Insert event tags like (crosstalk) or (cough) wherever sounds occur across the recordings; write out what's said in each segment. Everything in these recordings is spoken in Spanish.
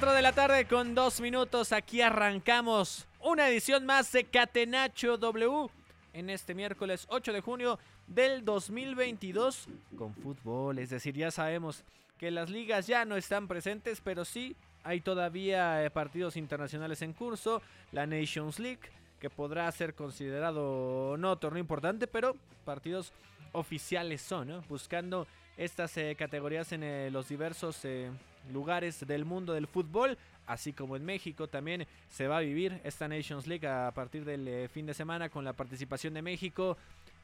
Cuatro de la tarde con dos minutos. Aquí arrancamos una edición más de Catenacho W en este miércoles 8 de junio del 2022 con fútbol. Es decir, ya sabemos que las ligas ya no están presentes, pero sí hay todavía eh, partidos internacionales en curso. La Nations League, que podrá ser considerado no torneo importante, pero partidos oficiales son, ¿no? buscando estas eh, categorías en eh, los diversos lugares del mundo del fútbol, así como en México también se va a vivir esta Nations League a partir del eh, fin de semana con la participación de México.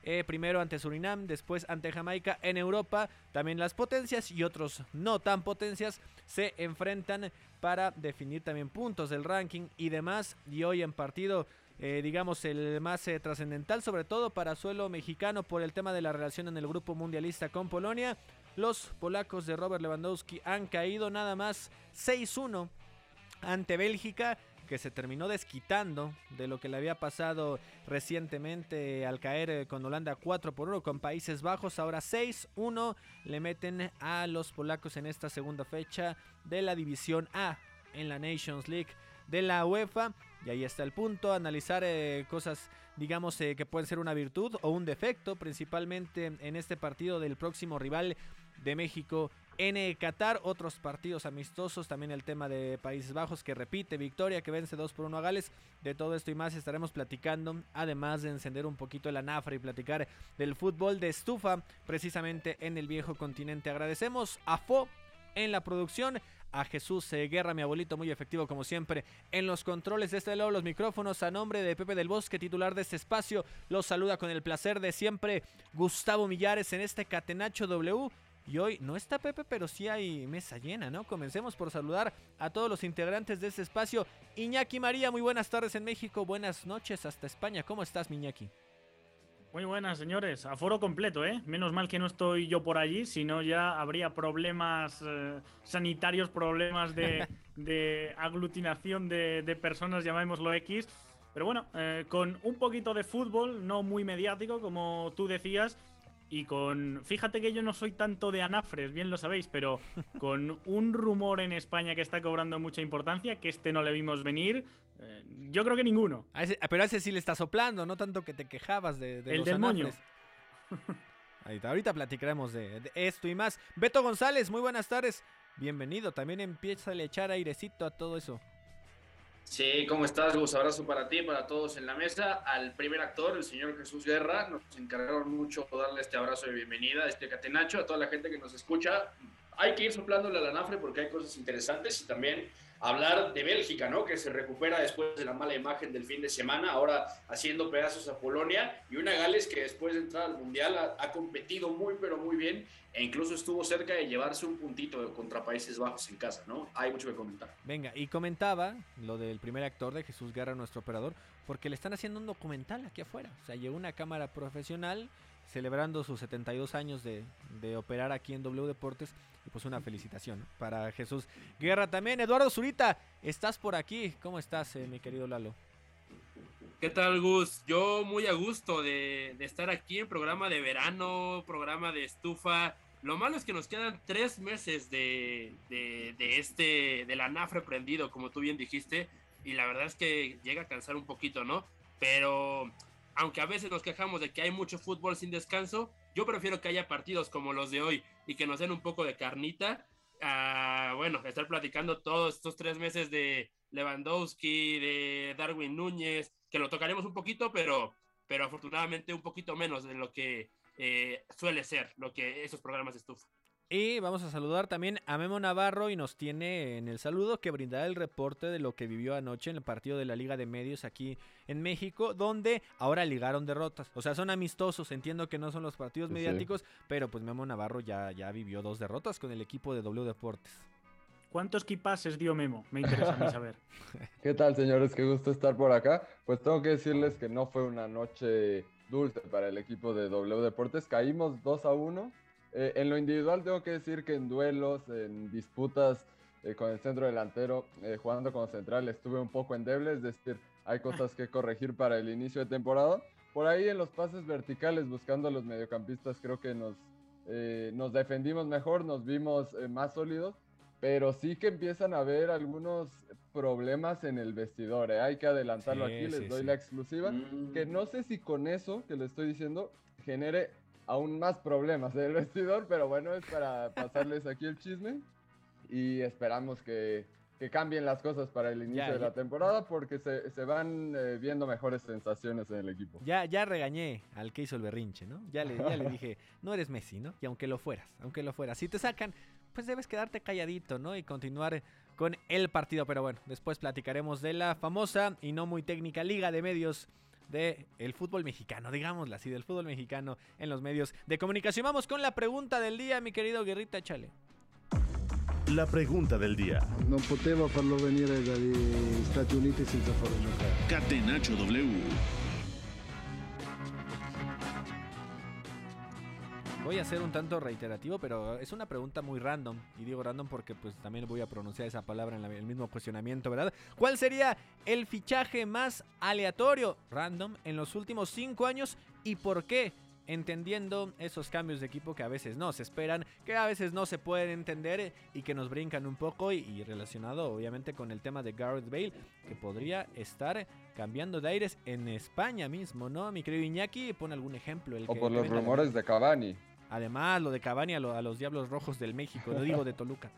eh, primero ante Surinam, después ante Jamaica. En Europa también las potencias y otros no tan potencias se enfrentan para definir también puntos del ranking y demás. Y hoy en partido eh, digamos, el más trascendental, sobre todo para suelo mexicano por el tema de la relación en el grupo mundialista con Polonia. Los polacos de Robert Lewandowski han caído nada más 6-1 ante Bélgica, que se terminó desquitando de lo que le había pasado recientemente al caer eh, con Holanda 4 por 1 con Países Bajos. Ahora 6-1 le meten a los polacos en esta segunda fecha de la División A en la Nations League de la UEFA. Y ahí está el punto, analizar eh, cosas, digamos, eh, que pueden ser una virtud o un defecto, principalmente en este partido del próximo rival de México en eh, Qatar. Otros partidos amistosos, también el tema de Países Bajos que repite victoria, que vence 2 por 1 a Gales. De todo esto y más estaremos platicando, además de encender un poquito el anafra y platicar del fútbol de estufa, precisamente en el viejo continente. Agradecemos a FO en la producción a Jesús Guerra, mi abuelito muy efectivo como siempre en los controles de este lado los micrófonos a nombre de Pepe del Bosque, titular de este espacio, los saluda con el placer de siempre Gustavo Millares en este Catenacho W. Y hoy no está Pepe, pero sí hay mesa llena, ¿no? Comencemos por saludar a todos los integrantes de este espacio. Iñaki María, muy buenas tardes en México, buenas noches hasta España. ¿Cómo estás, Iñaki? Muy buenas, señores. Aforo completo, ¿eh? Menos mal que no estoy yo por allí, si no ya habría problemas eh, sanitarios, problemas de, (laughs) de aglutinación de, de, personas, llamémoslo X. Pero bueno, eh, con un poquito de fútbol, no muy mediático, como tú decías, y con. Fíjate que yo no soy tanto de anafres, bien lo sabéis, pero (laughs) con un rumor en España que está cobrando mucha importancia, que este no le vimos venir. Eh, yo creo que ninguno. A ese, pero a ese sí le está soplando, no tanto que te quejabas de, de El los del moño. anafres. (laughs) Ahorita, ahorita platicaremos de, de esto y más. Beto González, muy buenas tardes. Bienvenido. También empieza a echar airecito a todo eso. Sí, ¿cómo estás, Gus? Abrazo para ti, para todos en la mesa. Al primer actor, el señor Jesús Guerra, nos encargaron mucho darle este abrazo de bienvenida a este catenacho, a toda la gente que nos escucha. Hay que ir soplándole a la nafre porque hay cosas interesantes y también hablar de Bélgica, ¿no? Que se recupera después de la mala imagen del fin de semana, ahora haciendo pedazos a Polonia y una Gales que después de entrar al Mundial ha, competido muy, pero muy bien e incluso estuvo cerca de llevarse un puntito contra Países Bajos en casa, ¿no? Hay mucho que comentar. Venga, y comentaba lo del primer actor de Jesús Guerra, nuestro operador, porque le están haciendo un documental aquí afuera. O sea, llegó una cámara profesional celebrando sus 72 años de, de, operar aquí en W Deportes. Y pues una felicitación para Jesús Guerra también. Eduardo Zurita, estás por aquí. ¿Cómo estás, eh, mi querido Lalo? ¿Qué tal, Gus? Yo muy a gusto de, de, estar aquí en programa de verano, programa de estufa. Lo malo es que nos quedan tres meses de, de, de este, del anafre prendido, como tú bien dijiste. Y la verdad es que llega a cansar un poquito, ¿no? Pero aunque a veces nos quejamos de que hay mucho fútbol sin descanso, Yo prefiero que haya partidos como los de hoy y que nos den un poco de carnita a, bueno, estar platicando todos estos tres meses de Lewandowski, de Darwin Núñez, que lo tocaremos un poquito, pero, pero afortunadamente un poquito menos de lo que eh, suele ser, lo que esos programas estufan. Y vamos a saludar también a Memo Navarro y nos tiene en el saludo que brindará el reporte de lo que vivió anoche en el partido de la Liga de Medios aquí en México, donde ahora ligaron derrotas. O sea, son amistosos, entiendo que no son los partidos mediáticos, pero pues Memo Navarro ya, ya vivió dos derrotas con el equipo de W Deportes. ¿Cuántos kipases dio Memo? Me interesa a mí saber. (laughs) ¿Qué tal, señores? Qué gusto estar por acá. Pues tengo que decirles que no fue una noche dulce para el equipo de W Deportes. Caímos 2 a 1 eh, en lo individual tengo que decir que en duelos, en disputas eh, con el centro delantero, eh, jugando como central, estuve un poco endeble, es decir, hay cosas que corregir para el inicio de temporada. Por ahí en los pases verticales, buscando a los mediocampistas, creo que nos, nos defendimos mejor, nos vimos más sólidos, pero sí que empiezan a haber algunos problemas en el vestidor. Hay que adelantarlo aquí, les doy la exclusiva, mm. que no sé si con eso que le estoy diciendo genere aún más problemas del vestidor, pero bueno, es para pasarles aquí el chisme y esperamos que, que cambien las cosas para el inicio de la temporada porque se, se van eh, viendo mejores sensaciones en el equipo. Ya, ya regañé al que hizo el berrinche, ¿no? Ya le, ya le (laughs) dije, no eres Messi, ¿no? Y aunque lo fueras, aunque lo fueras, si te sacan, pues debes quedarte calladito, ¿no? Y continuar con el partido. Pero bueno, después platicaremos de la famosa y no muy técnica Liga de Medios del el fútbol mexicano, digámoslo así, del fútbol mexicano en los medios de comunicación. Vamos con la pregunta del día, mi querido Guerrita Chale. La pregunta del día. No poteva farlo venire dagli Stati Uniti senza farlo giocare. Catenaccio W. Voy a ser un tanto reiterativo, pero es una pregunta muy random. Y digo random porque pues también voy a pronunciar esa palabra en el mismo cuestionamiento, ¿verdad? ¿Cuál sería el fichaje más aleatorio, random, en los últimos cinco años y por qué? entendiendo esos cambios de equipo que a veces no se esperan, que a veces no se pueden entender y que nos brincan un poco y, relacionado obviamente con el tema de Gareth Bale, que podría estar cambiando de aires en España mismo, ¿no? Mi querido Iñaki, pone algún ejemplo. El o por los rumores de Cavani. Además, lo de Cavani a, los Diablos Rojos del México, lo digo de Toluca.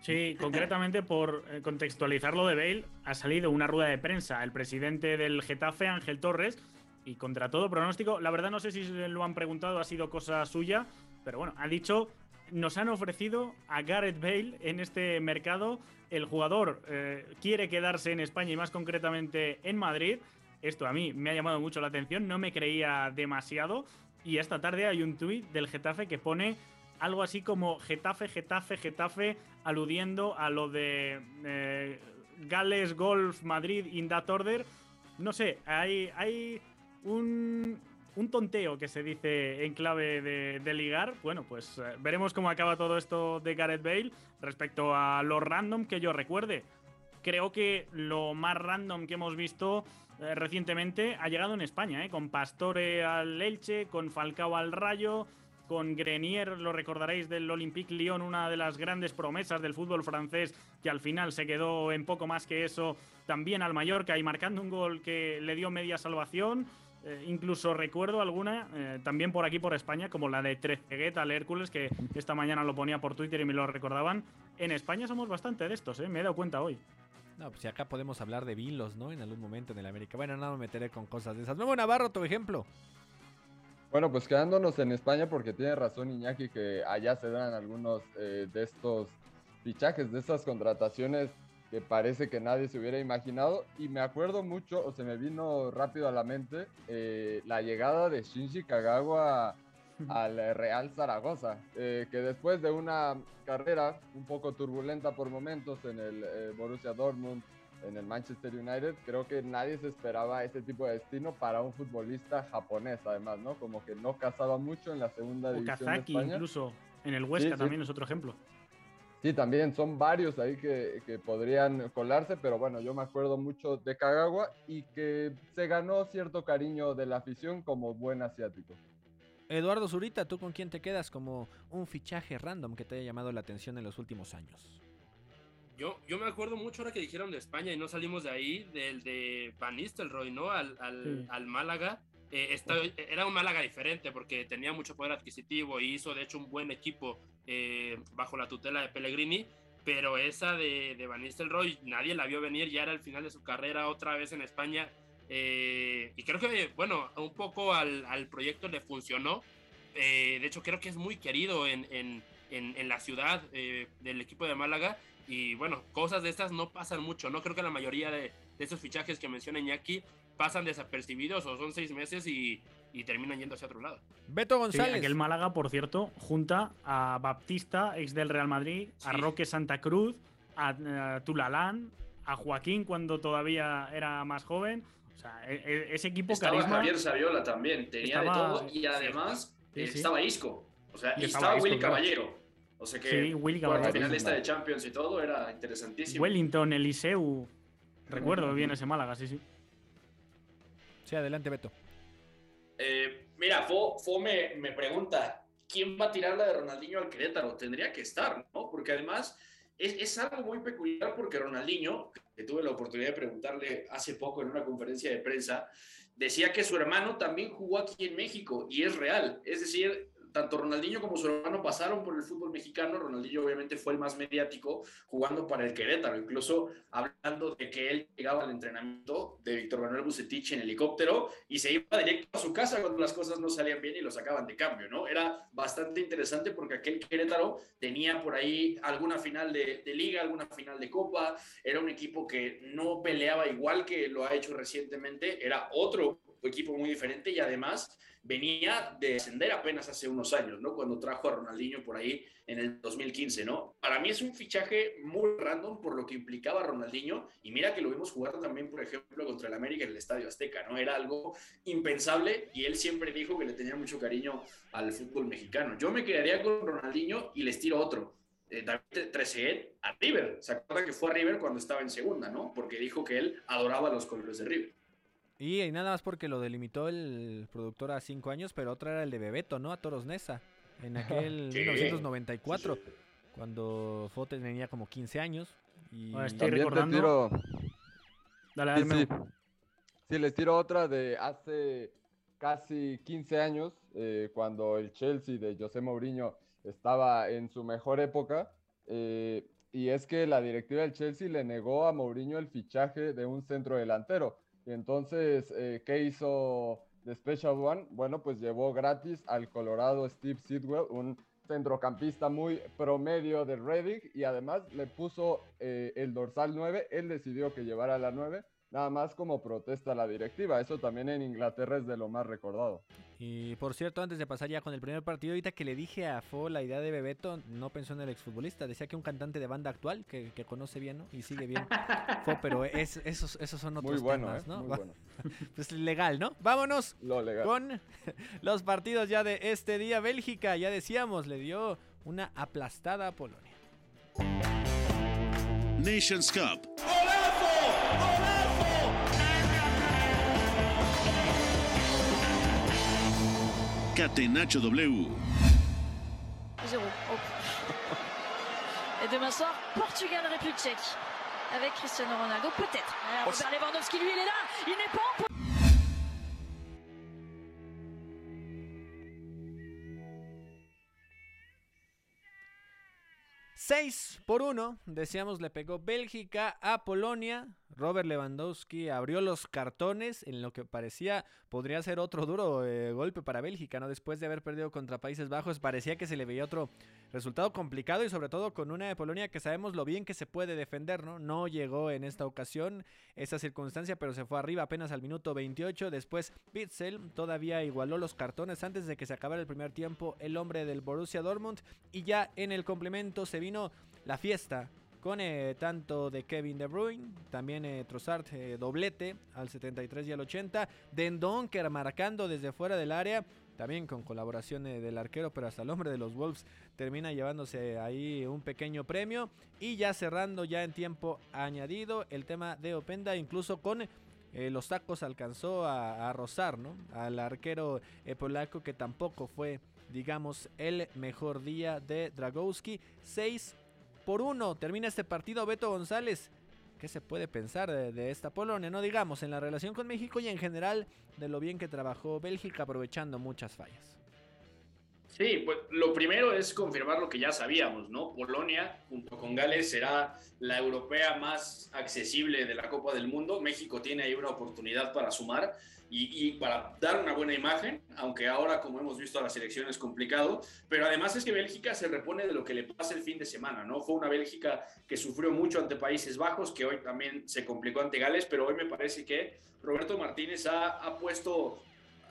Sí, concretamente por eh, contextualizar lo de Bale, ha salido una rueda de prensa el presidente del Getafe, Ángel Torres, y contra todo pronóstico, la verdad no sé si lo han preguntado, ha sido cosa suya, pero bueno, ha dicho, nos han ofrecido a Gareth Bale en este mercado, el jugador eh, quiere quedarse en España y más concretamente en Madrid, esto a mí me ha llamado mucho la atención, no me creía demasiado, y esta tarde hay un tuit del Getafe que pone algo así como Getafe, Getafe, Getafe, aludiendo a lo de eh, Gales, Golf, Madrid, in that order. No sé, hay, hay un, un tonteo que se dice en clave de, ligar. Bueno, pues eh, veremos cómo acaba todo esto de Gareth Bale respecto a lo random que yo recuerde. Creo que lo más random que hemos visto eh, recientemente ha llegado en España, ¿eh? con Pastore al Elche, con Falcao al Rayo, con Grenier, lo recordaréis del Olympique Lyon, una de las grandes promesas del fútbol francés, que al final se quedó en poco más que eso, también al Mallorca y marcando un gol que le dio media salvación. Eh, incluso recuerdo alguna, también por aquí por España, como la de Trezeguet al Hércules, que esta mañana lo ponía por Twitter y me lo recordaban. En España somos bastante de estos, me he dado cuenta hoy. No, pues si acá podemos hablar de vilos, ¿no? En algún momento en el América. Bueno, no me meteré con cosas de esas. Nuevo Navarro, tu ejemplo. Bueno, pues quedándonos en España, porque tiene razón Iñaki que allá se dan algunos eh, de estos fichajes, de estas contrataciones que parece que nadie se hubiera imaginado. Y me acuerdo mucho, o se me vino rápido a la mente, eh, la llegada de Shinji Kagawa al Real Zaragoza, eh, que después de una carrera un poco turbulenta por momentos en el eh, Borussia Dortmund, en el Manchester United, creo que nadie se esperaba ese tipo de destino para un futbolista japonés, además, ¿no? Como que no casaba mucho en la segunda división Kazaki, de España. incluso, en el Huesca también es otro ejemplo. Sí, también son varios ahí que, que, podrían colarse, pero bueno, yo me acuerdo mucho de Kagawa y que se ganó cierto cariño de la afición como buen asiático. Eduardo Zurita, ¿tú con quién te quedas como un fichaje random que te haya llamado la atención en los últimos años? Yo, yo me acuerdo mucho ahora que dijeron de España y no salimos de ahí, del de Van Nistelrooy, ¿no? Al, al, al Málaga. eh, era un Málaga diferente porque tenía mucho poder adquisitivo y hizo de hecho un buen equipo eh, bajo la tutela de Pellegrini, pero esa de, de Van Nistelrooy nadie la vio venir, ya era el final de su carrera otra vez en España. Eh, y creo que, bueno, un poco al, al proyecto le funcionó. Eh, de hecho, creo que es muy querido en, en, en, en la ciudad eh, del equipo de Málaga. Y bueno, cosas de estas no pasan mucho, ¿no? Creo que la mayoría de, de esos fichajes que menciona Iñaki pasan desapercibidos o son seis meses y, y terminan yendo hacia otro lado. Beto Sí, González. aquel Málaga, por cierto, junta a Baptista, ex del Real Madrid, a Sí. Roque Santa Cruz, a, a Tulalán, a Joaquín cuando todavía era más joven. O sea, e- e- ese equipo Estaba carisma. Javier Saviola también, tenía Estaba- de todo y además Sí, sí. estaba Isco. O sea, Y y estaba estaba, Isco, Willy claro. Caballero. O sea que Sí, Willy Caballero. finalista de Champions y todo era interesantísimo. Wellington, Eliseu. Recuerdo bien ese Málaga, sí, sí. Sí, adelante, Beto. Eh, mira, Fo, Fo me, me pregunta, ¿quién va a tirar la de Ronaldinho al Querétaro? Tendría que estar, ¿no? Porque además es, es algo muy peculiar porque Ronaldinho, que tuve la oportunidad de preguntarle hace poco en una conferencia de prensa, decía que su hermano también jugó aquí en México y es real. Es decir, tanto Ronaldinho como su hermano pasaron por el fútbol mexicano. Ronaldinho obviamente fue el más mediático jugando para el Querétaro, incluso hablando de que él llegaba al entrenamiento de Víctor Manuel Bucetich en helicóptero y se iba directo a su casa cuando las cosas no salían bien y lo sacaban de cambio, ¿no? Era bastante interesante porque aquel Querétaro tenía por ahí alguna final de, de liga, alguna final de copa, era un equipo que no peleaba igual que lo ha hecho recientemente, era otro equipo muy diferente y además venía de ascender apenas hace unos años, ¿no? Cuando trajo a Ronaldinho por ahí en el 2015, ¿no? Para mí es un fichaje muy random por lo que implicaba Ronaldinho y mira que lo vimos jugar también, por ejemplo, contra el América en el Estadio Azteca, ¿no? Era algo impensable y él siempre dijo que le tenía mucho cariño al fútbol mexicano. Yo me quedaría con Ronaldinho y les tiro otro. Eh, David Trezeguet a River. ¿Se acuerdan que fue a River cuando estaba en segunda, no? Porque dijo que él adoraba los colores de River. Y, y nada más porque lo delimitó el productor a cinco años, pero otra era el de Bebeto, ¿no? A Toros Nesa. En aquel Sí. 1994, Sí, sí. cuando Fote tenía como 15 años. Y Ah, estoy También recordando- tiro. Dale. Sí, les tiro otra de hace casi 15 años, eh, cuando el Chelsea de José Mourinho estaba en su mejor época. eh, y es que la directiva del Chelsea le negó a Mourinho el fichaje de un centro delantero. Y entonces, eh, ¿qué hizo The Special One? Bueno, pues llevó gratis al Colorado Steve Sidwell, un centrocampista muy promedio de Reading, y además le puso eh, el dorsal 9. Él decidió que llevara la 9 nada más como protesta a la directiva. Eso también en Inglaterra es de lo más recordado. Y por cierto, antes de pasar ya con el primer partido, ahorita que le dije a Fo la idea de Bebeto, no pensó en el exfutbolista. Decía que un cantante de banda actual que, que conoce bien, ¿no? Y sigue bien. (laughs) Fo, pero es- esos, esos son otros Muy bueno, temas, ¿eh? ¿no? Muy bueno. (laughs) Pues legal, ¿no? Vámonos Lo legal. con (laughs) los partidos ya de este día. Bélgica, ya decíamos, le dio una aplastada a Polonia. Nations Cup. Catenacho W. 0. Et demain soir, Portugal-République tchèque. Avec Cristiano Ronaldo, peut-être. Ah, Robert Lewandowski, lui, il est là. Il n'est pas en 6 por 1, decíamos, le pegó Bélgica a Polonia. Robert Lewandowski abrió los cartones en lo que parecía podría ser otro duro eh, golpe para Bélgica, ¿no? Después de haber perdido contra Países Bajos, parecía que se le veía otro resultado complicado y sobre todo con una de Polonia que sabemos lo bien que se puede defender, ¿no? No llegó en esta ocasión esa circunstancia, pero se fue arriba apenas al minuto 28. Después Bitzel todavía igualó los cartones antes de que se acabara el primer tiempo el hombre del Borussia Dortmund y ya en el complemento se vino la fiesta con eh, tanto de Kevin De Bruyne, también eh, Trossard eh, doblete al 73 y al 80, Dendonker marcando desde fuera del área, también con colaboración eh, del arquero, pero hasta el hombre de los Wolves termina llevándose ahí un pequeño premio y ya cerrando ya en tiempo añadido el tema de Openda, incluso con eh, los tacos alcanzó a, rozar, ¿no? Al arquero eh, polaco que tampoco fue, digamos, el mejor día de Dragowski. 6 por 1 termina este partido. Beto González, qué se puede pensar de, de, esta Polonia, no digamos en la relación con México y en general de lo bien que trabajó Bélgica aprovechando muchas fallas. Sí, pues lo primero es confirmar lo que ya sabíamos, ¿no? Polonia, junto con Gales, será la europea más accesible de la Copa del Mundo. México tiene ahí una oportunidad para sumar y, para dar una buena imagen, aunque ahora, como hemos visto, a la selección es complicado. Pero además es que Bélgica se repone de lo que le pasa el fin de semana, ¿no? Fue una Bélgica que sufrió mucho ante Países Bajos, que hoy también se complicó ante Gales, pero hoy me parece que Roberto Martínez ha, ha puesto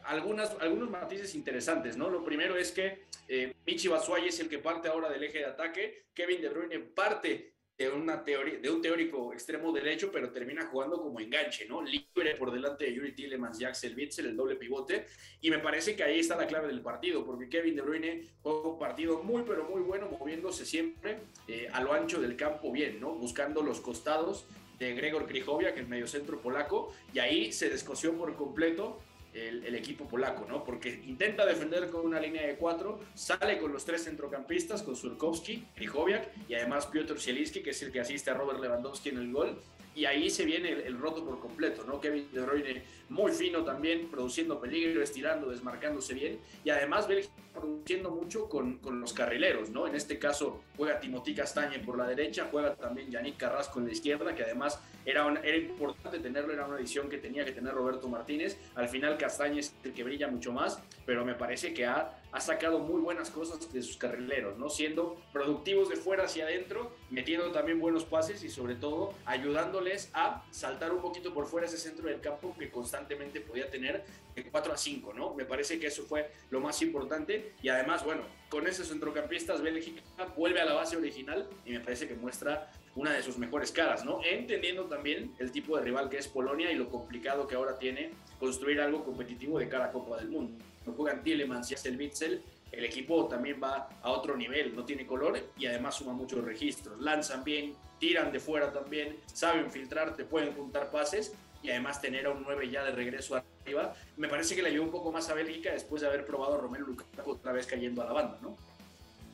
algunas, algunos matices interesantes, ¿no? Lo primero es que eh, Michi Batshuayi es el que parte ahora del eje de ataque, Kevin De Bruyne parte de, una un teórico extremo derecho, pero termina jugando como enganche, ¿no? Libre por delante de Yuri Tillemans y Axel Witzel, el doble pivote, y me parece que ahí está la clave del partido, porque Kevin De Bruyne juega un partido muy, pero muy bueno, moviéndose siempre eh, a lo ancho del campo bien, ¿no? Buscando los costados de Gregor Krychowiak, el mediocentro polaco, y ahí se descoció por completo el, equipo polaco, ¿no? Porque intenta defender con una línea de cuatro, sale con los tres centrocampistas, con Surkowski, Krychowiak y además Piotr Zielinski, que es el que asiste a Robert Lewandowski en el gol. Y ahí se viene el, roto por completo, ¿no? Kevin De Bruyne muy fino también, produciendo peligro, estirando, desmarcándose bien. Y además Bélgica produciendo mucho con, con, los carrileros, ¿no? En este caso juega Timothy Castañe por la derecha, juega también Yannick Carrasco en la izquierda, que además era, era importante tenerlo, era una edición que tenía que tener Roberto Martínez. Al final Castañe es el que brilla mucho más, pero me parece que ha, ha sacado muy buenas cosas de sus carrileros, ¿no? Siendo productivos de fuera hacia adentro, metiendo también buenos pases y sobre todo ayudándoles a saltar un poquito por fuera ese centro del campo que constantemente podía tener de 4 a 5, ¿no? Me parece que eso fue lo más importante y además, bueno, con esos centrocampistas Bélgica vuelve a la base original y me parece que muestra una de sus mejores caras, ¿no? Entendiendo también el tipo de rival que es Polonia y lo complicado que ahora tiene construir algo competitivo de cara a Copa del Mundo. No juegan Tielemans y el Witzel, el equipo también va a otro nivel, no tiene color y además suma muchos registros. Lanzan bien, tiran de fuera también, saben filtrar, te pueden juntar pases y además tener a un 9 ya de regreso arriba. Me parece que le ayudó un poco más a Bélgica después de haber probado a Romelu Lukaku otra vez cayendo a la banda, ¿no?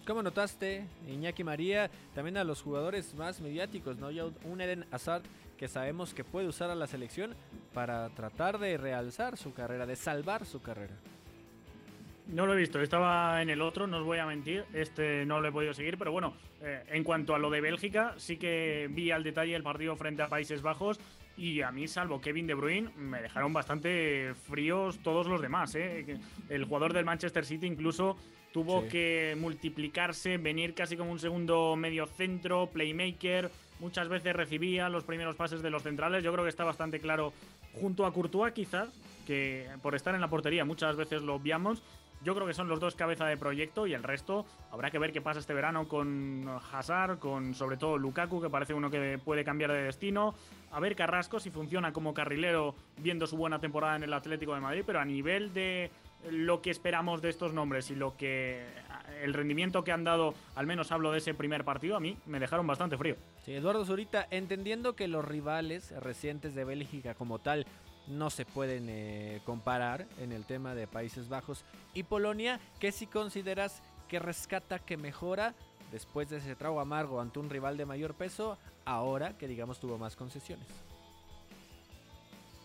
¿Cómo notaste, Iñaki María, también a los jugadores más mediáticos, ¿no? Ya un Eden Hazard que sabemos que puede usar a la selección para tratar de realzar su carrera, de salvar su carrera. No lo he visto, estaba en el otro, no os voy a mentir, este no lo he podido seguir, pero bueno, eh, en cuanto a lo de Bélgica, sí que vi al detalle el partido frente a Países Bajos y a mí, salvo Kevin De Bruyne, me dejaron bastante fríos todos los demás. ¿eh? El jugador del Manchester City incluso tuvo sí. que multiplicarse, venir casi como un segundo medio centro, playmaker, muchas veces recibía los primeros pases de los centrales, yo creo que está bastante claro junto a Courtois quizás, que por estar en la portería muchas veces lo obviamos, yo creo que son los dos cabeza de proyecto y el resto habrá que ver qué pasa este verano con Hazard, con sobre todo Lukaku, que parece uno que puede cambiar de destino. A ver Carrasco si funciona como carrilero viendo su buena temporada en el Atlético de Madrid, pero a nivel de lo que esperamos de estos nombres y lo que el rendimiento que han dado, al menos hablo de ese primer partido, a mí me dejaron bastante frío. Sí, Eduardo Zurita, entendiendo que los rivales recientes de Bélgica como tal no se pueden eh, comparar en el tema de Países Bajos y Polonia, que si consideras que rescata, que mejora después de ese trago amargo ante un rival de mayor peso, ahora que digamos tuvo más concesiones.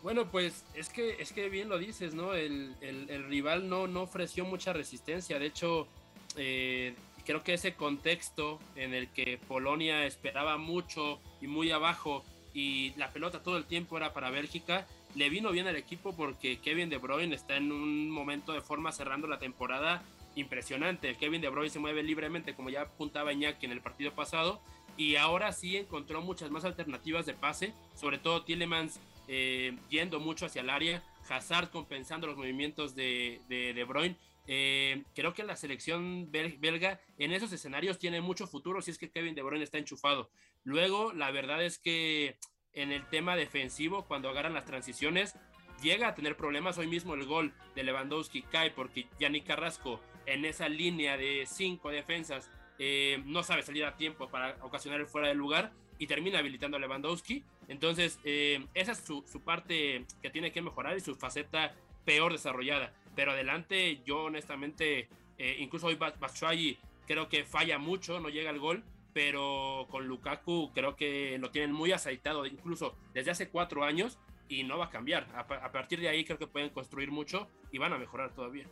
Bueno, pues es que, es que bien lo dices, ¿no? El, el, rival no, no ofreció mucha resistencia. De hecho, eh, creo que ese contexto en el que Polonia esperaba mucho y muy abajo y la pelota todo el tiempo era para Bélgica, le vino bien al equipo porque Kevin De Bruyne está en un momento de forma cerrando la temporada impresionante. Kevin De Bruyne se mueve libremente, como ya apuntaba Iñaki en el partido pasado, y ahora sí encontró muchas más alternativas de pase, sobre todo Tielemans eh, yendo mucho hacia el área, Hazard compensando los movimientos de De, de Bruyne. Eh, creo que la selección belga en esos escenarios tiene mucho futuro si es que Kevin De Bruyne está enchufado. Luego, la verdad es que en el tema defensivo, cuando agarran las transiciones, llega a tener problemas. Hoy mismo el gol de Lewandowski cae porque Yannick Carrasco en esa línea de cinco defensas eh, no sabe salir a tiempo para ocasionar el fuera de lugar y termina habilitando a Lewandowski. Entonces, eh, esa es su, su, parte que tiene que mejorar y su faceta peor desarrollada. Pero adelante, yo honestamente, eh, incluso hoy Batshuayi creo que falla mucho, no llega al gol, pero con Lukaku creo que lo tienen muy aceitado, incluso desde hace cuatro años, y no va a cambiar. A, partir de ahí creo que pueden construir mucho y van a mejorar todavía.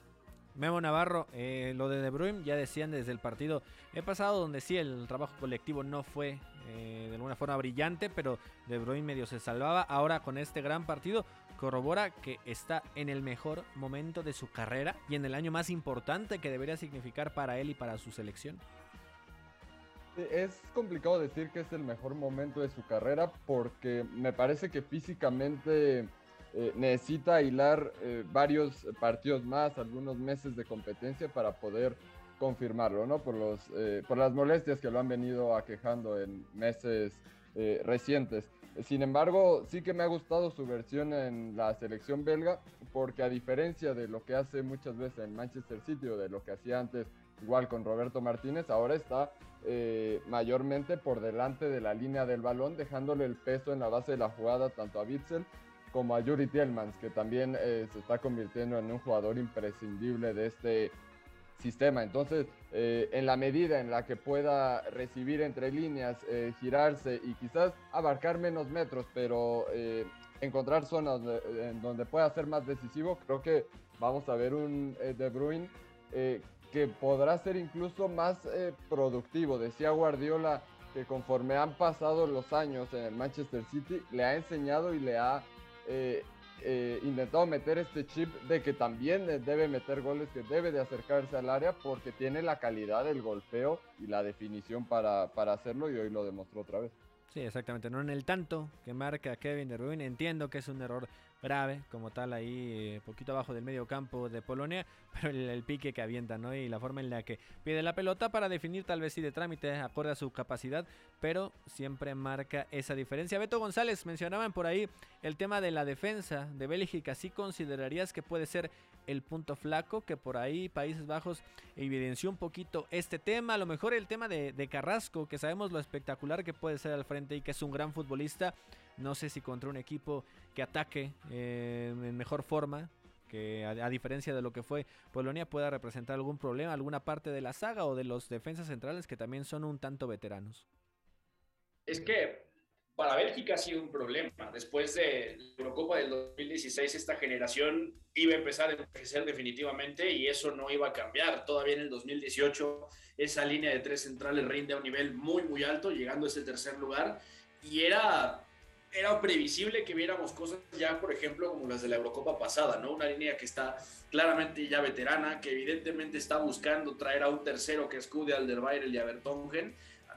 Memo Navarro, eh, lo de De Bruyne ya decían desde el partido he pasado donde sí el trabajo colectivo no fue eh, de alguna forma brillante, pero De Bruyne medio se salvaba. Ahora con este gran partido corrobora que está en el mejor momento de su carrera y en el año más importante que debería significar para él y para su selección. Es complicado decir que es el mejor momento de su carrera porque me parece que físicamente eh, necesita hilar eh, varios partidos más, algunos meses de competencia para poder confirmarlo, ¿no? Por, los, eh, por las molestias que lo han venido aquejando en meses recientes. Sin embargo, sí que me ha gustado su versión en la selección belga, porque a diferencia de lo que hace muchas veces en Manchester City o de lo que hacía antes igual con Roberto Martínez, ahora está mayormente por delante de la línea del balón, dejándole el peso en la base de la jugada tanto a Witzel como a Yuri Tielmans, que también eh, se está convirtiendo en un jugador imprescindible de este sistema. Entonces, eh, en la medida en la que pueda recibir entre líneas, eh, girarse y quizás abarcar menos metros, pero encontrar zonas en donde pueda ser más decisivo, creo que vamos a ver un De Bruyne que podrá ser incluso más productivo. Decía Guardiola que conforme han pasado los años en el Manchester City, le ha enseñado y le ha eh, eh, intentado meter este chip de que también debe meter goles, que debe de acercarse al área porque tiene la calidad del golpeo y la definición para, para hacerlo y hoy lo demostró otra vez. Sí, exactamente. No en el tanto que marca Kevin De Bruyne. Entiendo que es un error grave, como tal, ahí eh, poquito abajo del medio campo de Polonia, (laughs) pero el, pique que avienta, ¿no? Y la forma en la que pide la pelota para definir tal vez sí de trámite, acorde a su capacidad, pero siempre marca esa diferencia. Beto González, mencionaban por ahí el tema de la defensa de Bélgica. ¿Sí considerarías que puede ser el punto flaco, que por ahí Países Bajos evidenció un poquito este tema, a lo mejor el tema de, de Carrasco, que sabemos lo espectacular que puede ser al frente y que es un gran futbolista, no sé si contra un equipo que ataque eh, en mejor forma, que a, diferencia de lo que fue Polonia pueda representar algún problema, alguna parte de la saga o de los defensas centrales que también son un tanto veteranos. Es que para Bélgica ha sido un problema. Después de la Eurocopa del 2016, esta generación iba a empezar a envejecer definitivamente y eso no iba a cambiar. Todavía en el 2018 esa línea de tres centrales rinde a un nivel muy, muy alto, llegando a ese tercer lugar. Y era era previsible que viéramos cosas ya, por ejemplo, como las de la Eurocopa pasada, ¿no? Una línea que está claramente ya veterana, que evidentemente está buscando traer a un tercero que escude al Alderweireld y a Bertongen.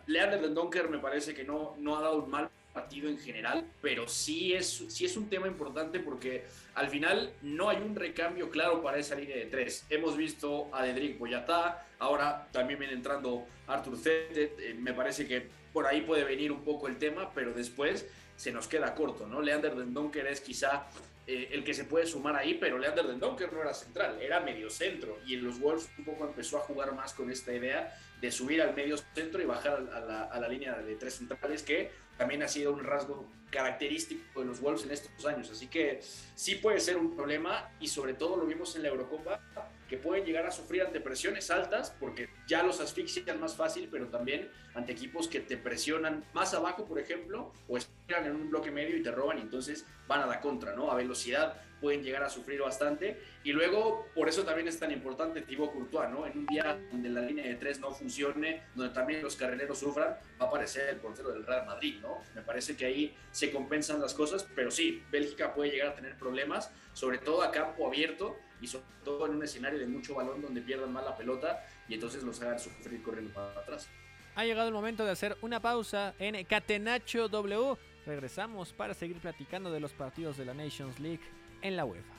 Leander Donker me parece que no, no ha dado un mal partido en general, pero sí es, sí es un tema importante porque al final no hay un recambio claro para esa línea de tres. Hemos visto a Dedrick Boyatá, ahora también viene entrando Arthur Zete, eh, me parece que por ahí puede venir un poco el tema, pero después se nos queda corto, ¿no? Leander Dendonker es quizá eh, el que se puede sumar ahí, pero Leander Dendonker no era central, era medio centro y en los Wolves un poco empezó a jugar más con esta idea de subir al medio centro y bajar a la, a la línea de tres centrales, que también ha sido un rasgo característico de los Wolves en estos años. Así que sí puede ser un problema y sobre todo lo vimos en la Eurocopa que pueden llegar a sufrir ante altas porque ya los asfixian más fácil, pero también ante equipos que te presionan más abajo, por ejemplo, o esperan en un bloque medio y te roban y entonces van a la contra, ¿no? A velocidad pueden llegar a sufrir bastante. Y luego, por eso también es tan importante Thibaut Courtois, ¿no? En un día donde la línea de tres no funcione, donde también los carrereros sufran, va a aparecer el portero del Real Madrid, ¿no? Me parece que ahí se compensan las cosas, pero sí, Bélgica puede llegar a tener problemas, sobre todo a campo abierto y sobre todo en un escenario de mucho balón donde pierdan mal la pelota y entonces los hagan sufrir corriendo para atrás. Ha llegado el momento de hacer una pausa en Catenacho W. Regresamos para seguir platicando de los partidos de la Nations League en la UEFA.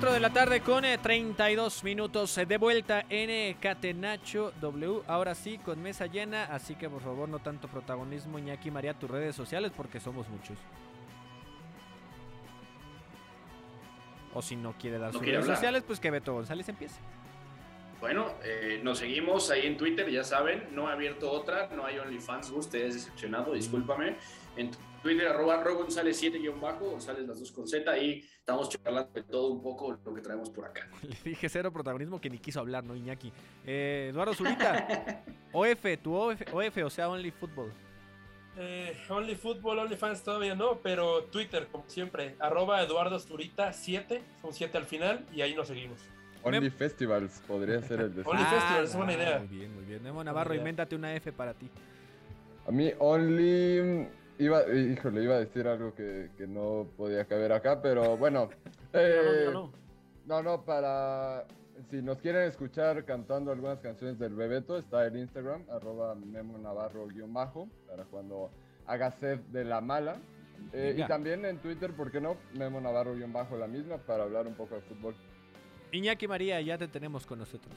4 de la tarde con 32 minutos de vuelta en Catenacho W. Ahora sí, con mesa llena, así que por favor no tanto protagonismo Iñaki María tus redes sociales porque somos muchos. O si no quiere dar No sus redes hablar. sociales, pues que Beto González empiece. Bueno, eh, nos seguimos ahí en Twitter, ya saben, no he abierto otra, no hay OnlyFans, Gus, te has decepcionado, discúlpame. En Twitter, arroba Ro González 7 guion bajo, González las dos con Z, ahí estamos charlando de todo un poco lo que traemos por acá. (laughs) Le dije cero protagonismo que ni quiso hablar, ¿no, Iñaki? Eh, Eduardo Zurita, (laughs) OF, tu OF, OF, o sea, Only Football. Eh, Only Football, Only Fans todavía no, pero Twitter, como siempre, arroba Eduardo Zurita 7, son 7 al final, y ahí nos seguimos. Only Festivals podría ser el de Only Festivals, es buena ah, idea. Muy bien, muy bien. Memo Navarro, invéntate una F para ti. A mí Only iba, híjole, iba a decir algo que, que no podía caber acá, pero bueno. (laughs) eh, no, no, para si nos quieren escuchar cantando algunas canciones del Bebeto, está el Instagram, arroba Memo Navarro guion bajo, para cuando haga sed de la mala. Eh, y también en Twitter, ¿por qué no? Memo Navarro guion bajo la misma, para hablar un poco de fútbol. Iñaki María, ya te tenemos con nosotros.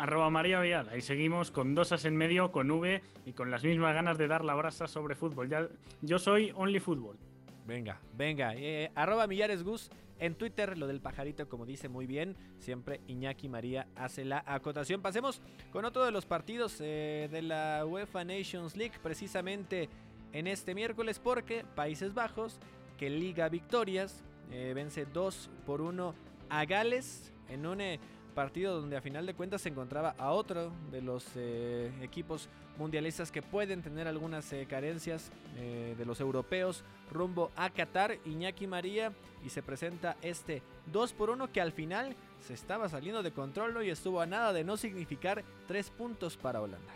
Arroba María Vial, ahí seguimos con dos as en medio, con V y con las mismas ganas de dar la brasa sobre fútbol. Ya, yo soy Only Fútbol. Venga, venga. eh, arroba Millares Gus en Twitter, lo del pajarito, como dice muy bien. Siempre Iñaki María hace la acotación. Pasemos con otro de los partidos eh, de la UEFA Nations League, precisamente en este miércoles, porque Países Bajos, que liga victorias, eh, vence 2 por 1 a Gales en un eh, partido donde a final de cuentas se encontraba a otro de los eh, equipos mundialistas que pueden tener algunas eh, carencias eh, de los europeos rumbo a Qatar, Iñaki María, y se presenta este 2 por 1 que al final se estaba saliendo de control y estuvo a nada de no significar 3 puntos para Holanda.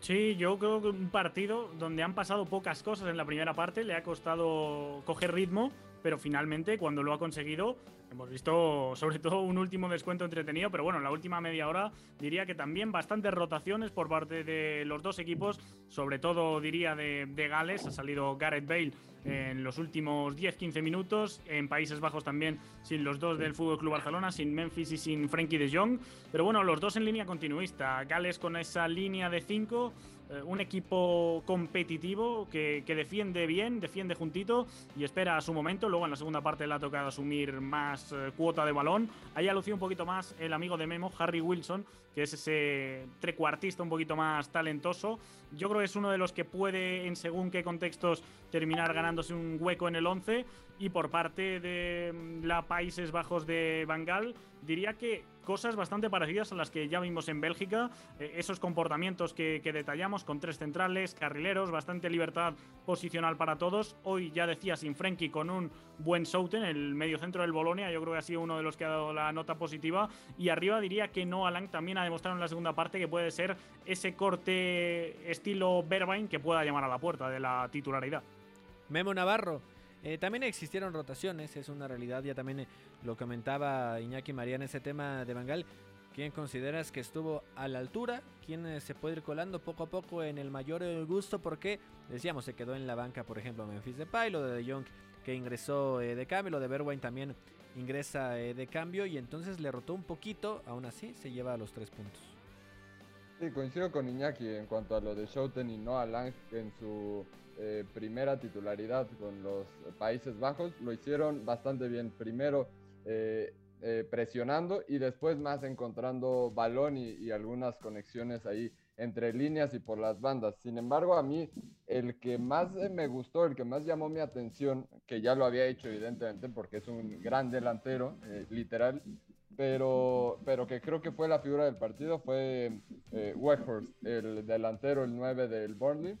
Sí, yo creo que un partido donde han pasado pocas cosas en la primera parte, le ha costado coger ritmo, pero finalmente cuando lo ha conseguido, hemos visto sobre todo un último descuento entretenido, pero bueno, en la última media hora diría que también bastantes rotaciones por parte de los dos equipos, sobre todo diría de, de Gales, ha salido Gareth Bale en los últimos 10-15 minutos, en Países Bajos también sin los dos del Fútbol Club Barcelona, sin Memphis y sin Frankie de Jong, pero bueno, los dos en línea continuista, Gales con esa línea de 5 eh, un equipo competitivo que, que defiende bien, defiende juntito y espera a su momento. Luego en la segunda parte le ha tocado asumir más eh, cuota de balón. Ahí ha lucido un poquito más el amigo de Memo, Harry Wilson, que es ese trecuartista un poquito más talentoso. Yo creo que es uno de los que puede, en según qué contextos, terminar ganándose un hueco en el 11. Y por parte de mm, la Países Bajos de Bangal, diría que cosas bastante parecidas a las que ya vimos en Bélgica. Eh, esos comportamientos que, que detallamos con tres centrales, carrileros, bastante libertad posicional para todos. Hoy ya decía sin Frenkie con un buen Souten, el medio centro del Bolonia. Yo creo que ha sido uno de los que ha dado la nota positiva. Y arriba diría que Noah Lang también ha demostrado en la segunda parte que puede ser ese corte estilo Berbain que pueda llamar a la puerta de la titularidad. Memo Navarro. eh, también existieron rotaciones, es una realidad, ya también eh, lo comentaba Iñaki María en ese tema de Bangal. ¿Quién consideras que estuvo a la altura? ¿Quién eh, se puede ir colando poco a poco en el mayor gusto? Porque, decíamos, se quedó en la banca, por ejemplo, Memphis Depay, lo de De Jong que ingresó eh, de cambio, lo de Bergwijn también ingresa eh, de cambio y entonces le rotó un poquito, aún así se lleva a los tres puntos. Sí, coincido con Iñaki en cuanto a lo de Schouten y Noah Lang que en su eh, primera titularidad con los Países Bajos lo hicieron bastante bien. Primero eh, presionando y después más encontrando balón y algunas conexiones ahí entre líneas y por las bandas. Sin embargo, a mí el que más eh, me gustó, el que más llamó mi atención, que ya lo había hecho evidentemente porque es un gran delantero, eh, literal, pero, pero que creo que fue la figura del partido, fue eh, Weghorst, el delantero, el 9 del Burnley.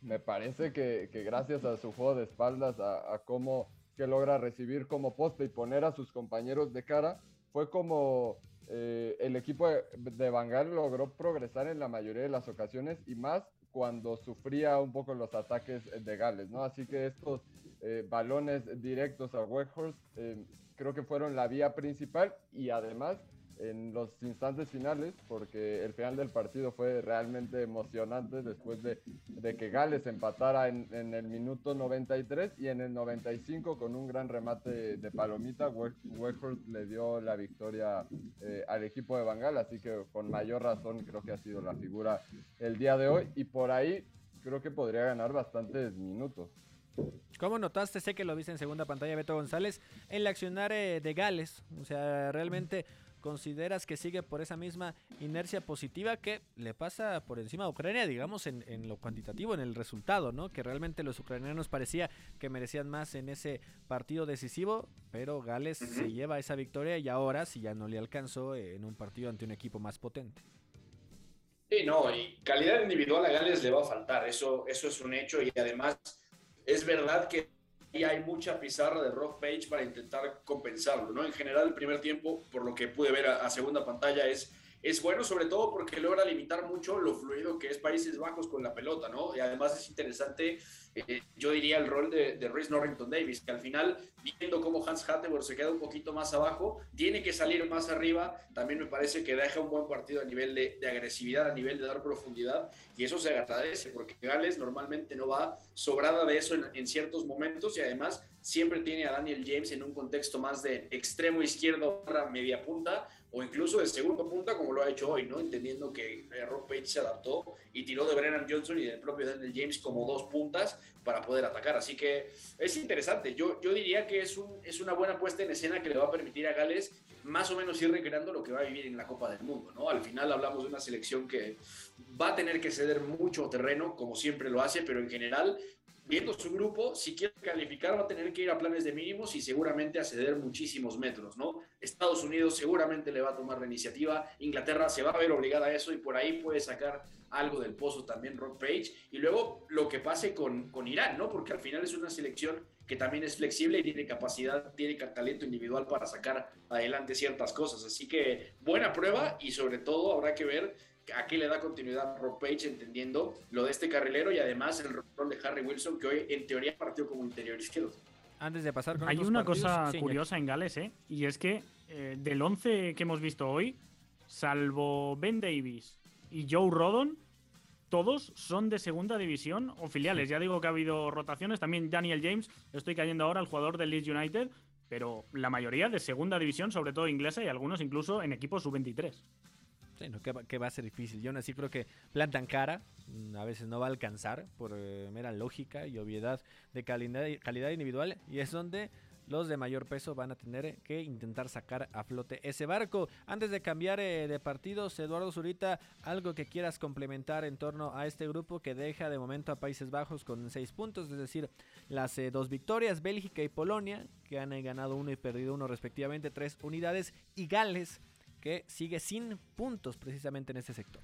Me parece que, que gracias a su juego de espaldas, a, a cómo que logra recibir como poste y poner a sus compañeros de cara, fue como eh, el equipo de, de Bangal logró progresar en la mayoría de las ocasiones y más cuando sufría un poco los ataques de Gales, ¿no? Así que estos eh, balones directos a Weghorst eh, creo que fueron la vía principal y además en los instantes finales, porque el final del partido fue realmente emocionante después de, de que Gales empatara en, en, el minuto 93 y en el 95 con un gran remate de palomita, Weghorst le dio la victoria eh, al equipo de Bangal, así que con mayor razón creo que ha sido la figura el día de hoy y por ahí creo que podría ganar bastantes minutos. ¿Cómo notaste? Sé que lo viste en segunda pantalla, Beto González, en el accionar eh, de Gales. O sea, realmente consideras que sigue por esa misma inercia positiva que le pasa por encima a Ucrania, digamos, en, en, lo cuantitativo, en el resultado, ¿no? Que realmente los ucranianos parecía que merecían más en ese partido decisivo, pero Gales se lleva esa victoria y ahora si ya no le alcanzó en un partido ante un equipo más potente. Sí, no, y calidad individual a Gales le va a faltar, eso, eso es un hecho y además es verdad que hay mucha pizarra de Rock Page para intentar compensarlo, ¿no? En general, el primer tiempo, por lo que pude ver a, a segunda pantalla, es es bueno sobre todo porque logra limitar mucho lo fluido que es Países Bajos con la pelota, ¿no? Y además es interesante, eh, yo diría, el rol de, de Rhys Norrington Davis, que al final, viendo cómo Hans Hatteberg se queda un poquito más abajo, tiene que salir más arriba, también me parece que deja un buen partido a nivel de, de agresividad, a nivel de dar profundidad, y eso se agradece, porque Gales normalmente no va sobrada de eso en, en ciertos momentos, y además siempre tiene a Daniel James en un contexto más de extremo izquierdo, media punta, o incluso de segundo punta, como lo ha hecho hoy, ¿no? Entendiendo que eh, Rob Page se adaptó y tiró de Brennan Johnson y del propio Daniel James como dos puntas para poder atacar. Así que es interesante. Yo, yo diría que es, un, es una buena puesta en escena que le va a permitir a Gales más o menos ir recreando lo que va a vivir en la Copa del Mundo, ¿no? Al final hablamos de una selección que va a tener que ceder mucho terreno, como siempre lo hace, pero en general viendo su grupo, si quiere calificar va a tener que ir a planes de mínimos y seguramente a ceder muchísimos metros, ¿no? Estados Unidos seguramente le va a tomar la iniciativa, Inglaterra se va a ver obligada a eso y por ahí puede sacar algo del pozo también Rock Page y luego lo que pase con, con Irán, ¿no? Porque al final es una selección que también es flexible y tiene capacidad, tiene talento individual para sacar adelante ciertas cosas. Así que buena prueba y sobre todo habrá que ver a qué le da continuidad Rob Page, entendiendo lo de este carrilero y además el rol de Harry Wilson, que hoy en teoría partió como interior izquierdo. Antes de pasar con Hay una cosa sí, curiosa en Gales, ¿eh? Y es que eh, del 11 que hemos visto hoy, salvo Ben Davis y Joe Rodon, todos son de segunda división o filiales. Ya digo que ha habido rotaciones. También Daniel James, estoy cayendo ahora, el jugador del Leeds United, pero la mayoría de segunda división, sobre todo inglesa, y algunos incluso en equipos sub-23. Sí, no, que, que, va, a ser difícil. Yo aún así creo que plantan cara, mm, a veces no va a alcanzar por eh, mera lógica y obviedad de calidad, calidad individual y es donde los de mayor peso van a tener que intentar sacar a flote ese barco. Antes de cambiar eh, de partidos, Eduardo Zurita, algo que quieras complementar en torno a este grupo que deja de momento a Países Bajos con seis puntos, es decir, las eh, dos victorias, Bélgica y Polonia, que han ganado uno y perdido uno respectivamente, tres unidades, y Gales, que sigue sin puntos precisamente en este sector.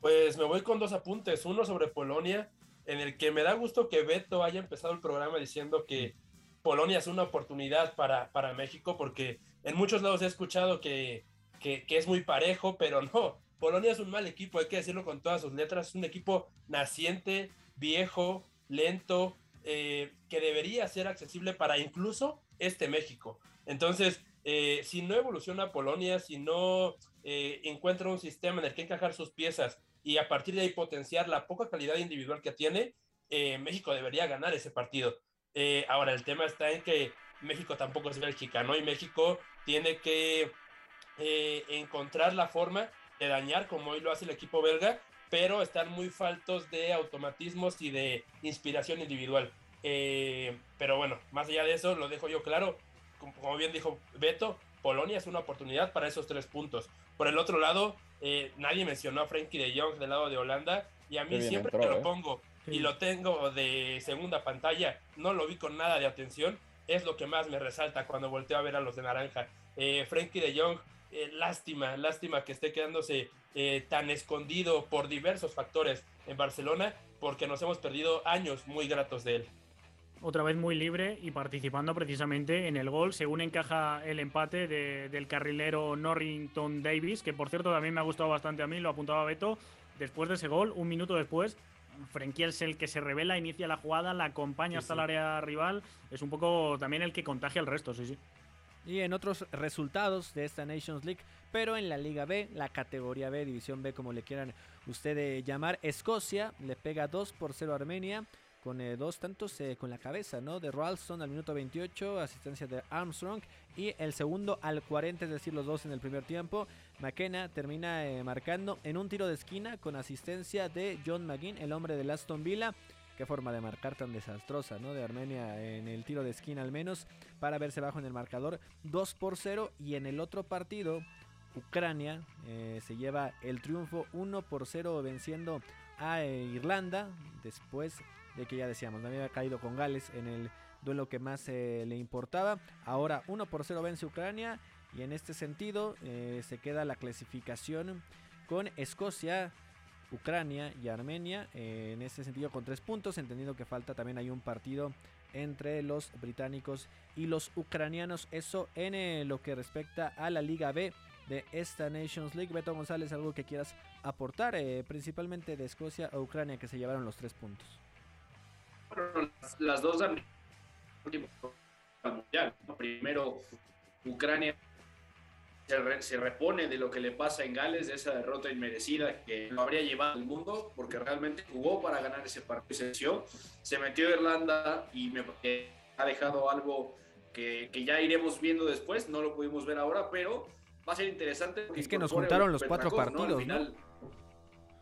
Pues me voy con dos apuntes, uno sobre Polonia, en el que me da gusto que Beto haya empezado el programa diciendo que Polonia es una oportunidad para, para México, porque en muchos lados he escuchado que, que, que, es muy parejo, pero no, Polonia es un mal equipo, hay que decirlo con todas sus letras, es un equipo naciente, viejo, lento, eh, que debería ser accesible para incluso este México. Entonces, eh, si no evoluciona Polonia, si no eh, encuentra un sistema en el que encajar sus piezas y a partir de ahí potenciar la poca calidad individual que tiene, eh, México debería ganar ese partido. Eh, ahora, el tema está en que México tampoco es Bélgica, ¿no? Y México tiene que eh, encontrar la forma de dañar, como hoy lo hace el equipo belga, pero están muy faltos de automatismos y de inspiración individual. Eh, pero bueno, más allá de eso, lo dejo yo claro, como, bien dijo Beto, Polonia es una oportunidad para esos tres puntos. Por el otro lado, eh, nadie mencionó a Frankie de Jong del lado de Holanda, y a mí siempre entró, que lo pongo y lo tengo de segunda pantalla, no lo vi con nada de atención, es lo que más me resalta cuando volteo a ver a los de naranja. Eh, Frankie de Jong, eh, lástima, lástima que esté quedándose eh, tan escondido por diversos factores en Barcelona, porque nos hemos perdido años muy gratos de él. Otra vez muy libre y participando precisamente en el gol, según encaja el empate de, del carrilero Norrington Davis, que por cierto también me ha gustado bastante a mí, lo apuntaba Beto. Después de ese gol, un minuto después, Frenkie es el que se revela, inicia la jugada, la acompaña sí, hasta sí. el área rival. Es un poco también el que contagia al resto, sí, sí. Y en otros resultados de esta Nations League, pero en la Liga B, la categoría B, División B, como le quieran ustedes llamar, Escocia le pega 2 por 0 a Armenia con eh, dos tantos eh, con la cabeza, ¿no? De Ralston al minuto 28, asistencia de Armstrong y el segundo al 40, es decir, los dos en el primer tiempo. McKenna termina eh, marcando en un tiro de esquina con asistencia de John McGinn, el hombre de Aston Villa. Qué forma de marcar tan desastrosa, ¿no? De Armenia en el tiro de esquina al menos para verse bajo en el marcador 2 por 0 y en el otro partido Ucrania se lleva el triunfo 1 por 0 venciendo a Irlanda después de que ya decíamos, no había caído con Gales en el duelo que más eh, le importaba. Ahora 1 por 0 vence Ucrania y en este sentido eh, se queda la clasificación con Escocia, Ucrania y Armenia. Eh, en este sentido con tres puntos, entendiendo que falta también hay un partido entre los británicos y los ucranianos. Eso en lo que respecta a la Liga B de esta Nations League. Beto González, algo que quieras aportar, principalmente de Escocia o Ucrania que se llevaron los tres puntos las, dos Primero, Ucrania se, repone de lo que le pasa en Gales, de esa derrota inmerecida que lo habría llevado al mundo, porque realmente jugó para ganar ese partido. Se metió Irlanda y me ha dejado algo que, ya iremos viendo después, no lo pudimos ver ahora, pero va a ser interesante. Es que nos juntaron los cuatro partidos.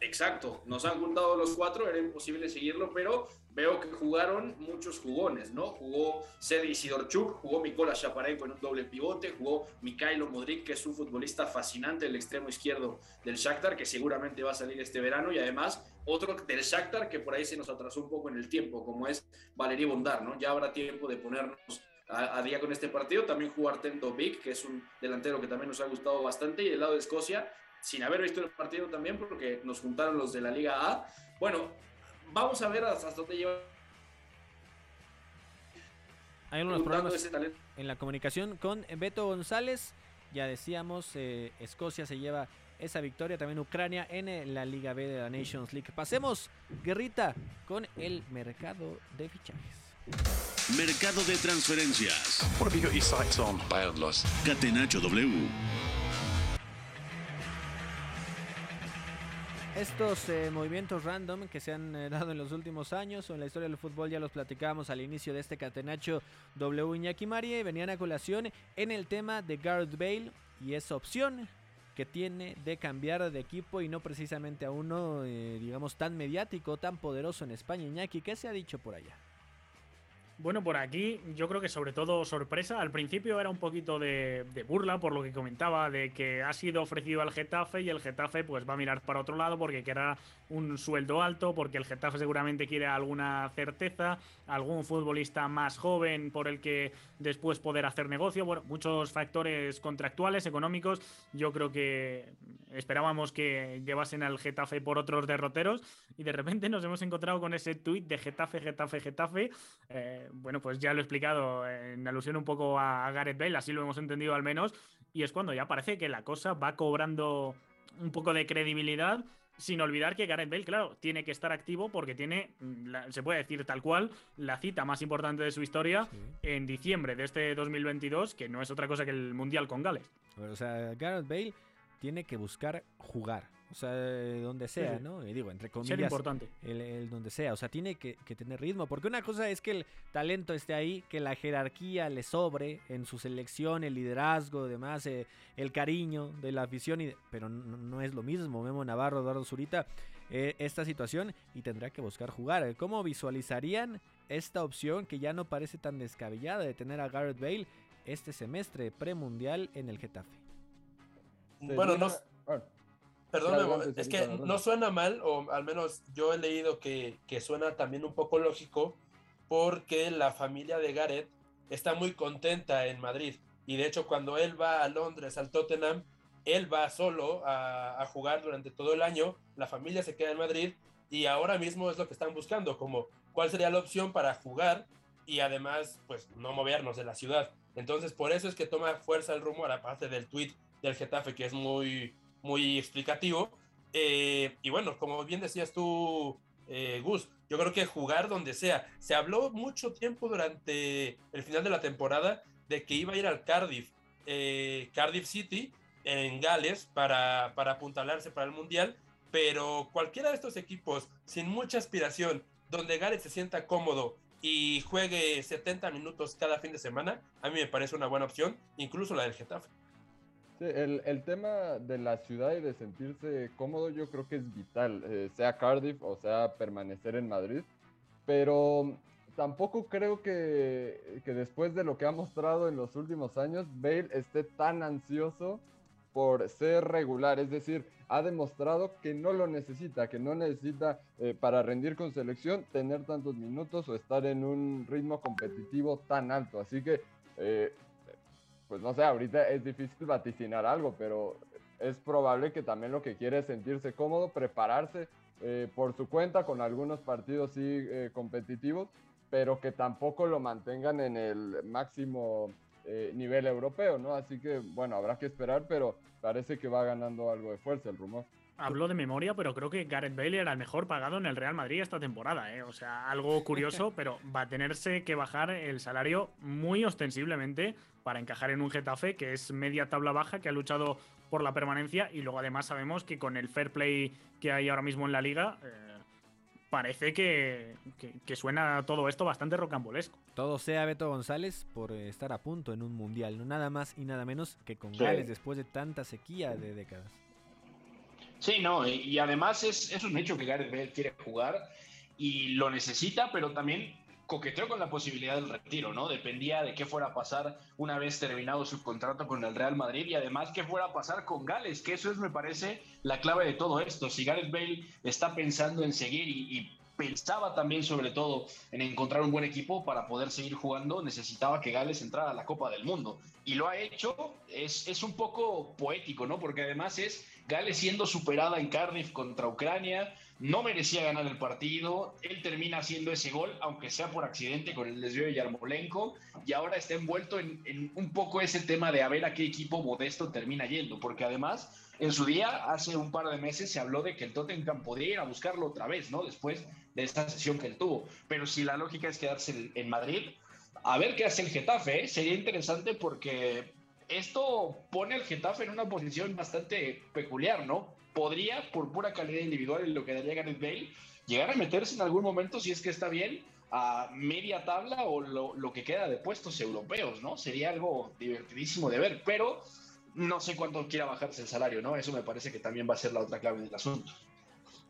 Exacto, nos han juntado los cuatro, era imposible seguirlo, pero veo que jugaron muchos jugones, ¿no? Jugó Sedi Sidorchuk, jugó Mikola Shaparenko en un doble pivote, jugó Mikhailo Modric, que es un futbolista fascinante, el extremo izquierdo del Shakhtar, que seguramente va a salir este verano, y además otro del Shakhtar que por ahí se nos atrasó un poco en el tiempo, como es Valery Bondar, ¿no? Ya habrá tiempo de ponernos a, día con este partido. También jugó Artento Vic, que es un delantero que también nos ha gustado bastante, y del lado de Escocia, sin haber visto el partido también, porque nos juntaron los de la Liga A. Bueno, vamos a ver hasta dónde lleva. Hay unos problemas en la comunicación con Beto González. Ya decíamos, eh, Escocia se lleva esa victoria, también Ucrania en eh, la Liga B de la Nations League. Pasemos, guerrita, con el mercado de fichajes. Mercado de transferencias. What have you got your sights on? Catenacho W. Estos eh, movimientos random que se han eh, (laughs) dado en los últimos años o en la historia del fútbol ya los platicábamos al inicio de este catenacho W Iñaki María y venían a colación en el tema de Gareth Bale y esa opción que tiene de cambiar de equipo y no precisamente a uno, eh, digamos, tan mediático, tan poderoso en España. Iñaki, ¿qué se ha dicho por allá? Bueno, por aquí yo creo que sobre todo sorpresa. Al principio era un poquito de, burla por lo que comentaba, de que ha sido ofrecido al Getafe y el Getafe pues va a mirar para otro lado porque quiera un sueldo alto, porque el Getafe seguramente quiere alguna certeza, algún futbolista más joven por el que después poder hacer negocio. Bueno, muchos factores contractuales, económicos. Yo creo que esperábamos que llevasen al Getafe por otros derroteros y de repente nos hemos encontrado con ese tuit de Getafe, Getafe, Getafe. Eh, bueno, pues ya lo he explicado en alusión un poco a Gareth Bale, así lo hemos entendido al menos, y es cuando ya parece que la cosa va cobrando un poco de credibilidad, sin olvidar que Gareth Bale, claro, tiene que estar activo porque tiene, se puede decir tal cual, la cita más importante de su historia en diciembre de este 2022, que no es otra cosa que el Mundial con Gales. O sea, Gareth Bale tiene que buscar jugar o sea, donde sea, ¿no? Y digo, entre comillas. importante. El, donde sea. O sea, tiene que, tener ritmo. Porque una cosa es que el talento esté ahí, que la jerarquía le sobre en su selección, el liderazgo, demás, eh, el cariño de la afición. Y, pero no, es lo mismo. Memo Navarro, Eduardo Zurita, eh, esta situación y tendrá que buscar jugar. ¿Cómo visualizarían esta opción que ya no parece tan descabellada de tener a Garrett Bale este semestre premundial en el Getafe? Bueno, no. Perdón, es que no suena mal, o al menos yo he leído que, que, suena también un poco lógico, porque la familia de Gareth está muy contenta en Madrid. Y de hecho, cuando él va a Londres, al Tottenham, él va solo a, a jugar durante todo el año, la familia se queda en Madrid y ahora mismo es lo que están buscando, como cuál sería la opción para jugar y además, pues, no movernos de la ciudad. Entonces, por eso es que toma fuerza el rumor, aparte del tweet del Getafe, que es muy, muy explicativo. Eh, y bueno, como bien decías tú, eh, Gus, yo creo que jugar donde sea. Se habló mucho tiempo durante el final de la temporada de que iba a ir al Cardiff, eh, Cardiff City, en Gales, para, para apuntalarse para el Mundial, pero cualquiera de estos equipos sin mucha aspiración, donde Gales se sienta cómodo y juegue 70 minutos cada fin de semana, a mí me parece una buena opción, incluso la del Getafe. Sí, el, el, tema de la ciudad y de sentirse cómodo yo creo que es vital, eh, sea Cardiff o sea permanecer en Madrid, pero tampoco creo que, que, después de lo que ha mostrado en los últimos años, Bale esté tan ansioso por ser regular, es decir, ha demostrado que no lo necesita, que no necesita eh, para rendir con selección tener tantos minutos o estar en un ritmo competitivo tan alto, así que... Eh, pues no sé, ahorita es difícil vaticinar algo, pero es probable que también lo que quiere es sentirse cómodo, prepararse eh, por su cuenta con algunos partidos sí eh, competitivos, pero que tampoco lo mantengan en el máximo eh, nivel europeo, ¿no? Así que, bueno, habrá que esperar, pero parece que va ganando algo de fuerza el rumor. Hablo de memoria, pero creo que Gareth Bale era el mejor pagado en el Real Madrid esta temporada. ¿eh? O sea, algo curioso, (laughs) pero va a tenerse que bajar el salario muy ostensiblemente para encajar en un Getafe que es media tabla baja, que ha luchado por la permanencia y luego además sabemos que con el fair play que hay ahora mismo en la liga, eh, parece que, que, que, suena todo esto bastante rocambolesco. Todo sea Beto González por estar a punto en un mundial, no nada más y nada menos que con sí. Gales después de tanta sequía de décadas. Sí, no, y además es, es un hecho que Gareth Bale quiere jugar y lo necesita, pero también coqueteó con la posibilidad del retiro, ¿no? Dependía de qué fuera a pasar una vez terminado su contrato con el Real Madrid y además qué fuera a pasar con Gales, que eso es, me parece, la clave de todo esto. Si Gareth Bale está pensando en seguir y, pensaba también sobre todo en encontrar un buen equipo para poder seguir jugando, necesitaba que Gales entrara a la Copa del Mundo. Y lo ha hecho, es, es un poco poético, ¿no? Porque además es Gales siendo superada en Cardiff contra Ucrania, no merecía ganar el partido, él termina haciendo ese gol, aunque sea por accidente con el desvío de Yarmolenko, y ahora está envuelto en, un poco ese tema de a ver a qué equipo modesto termina yendo, porque además en su día, hace un par de meses, se habló de que el Tottenham podría ir a buscarlo otra vez, ¿no? Después de esta sesión que él tuvo. Pero si la lógica es quedarse en Madrid, a ver qué hace el Getafe, ¿eh? Sería interesante porque esto pone al Getafe en una posición bastante peculiar, ¿no? Podría, por pura calidad individual en lo que daría Gareth Bale, llegar a meterse en algún momento, si es que está bien, a media tabla o lo, que queda de puestos europeos, ¿no? Sería algo divertidísimo de ver, pero no sé cuánto quiera bajarse el salario, ¿no? Eso me parece que también va a ser la otra clave del asunto.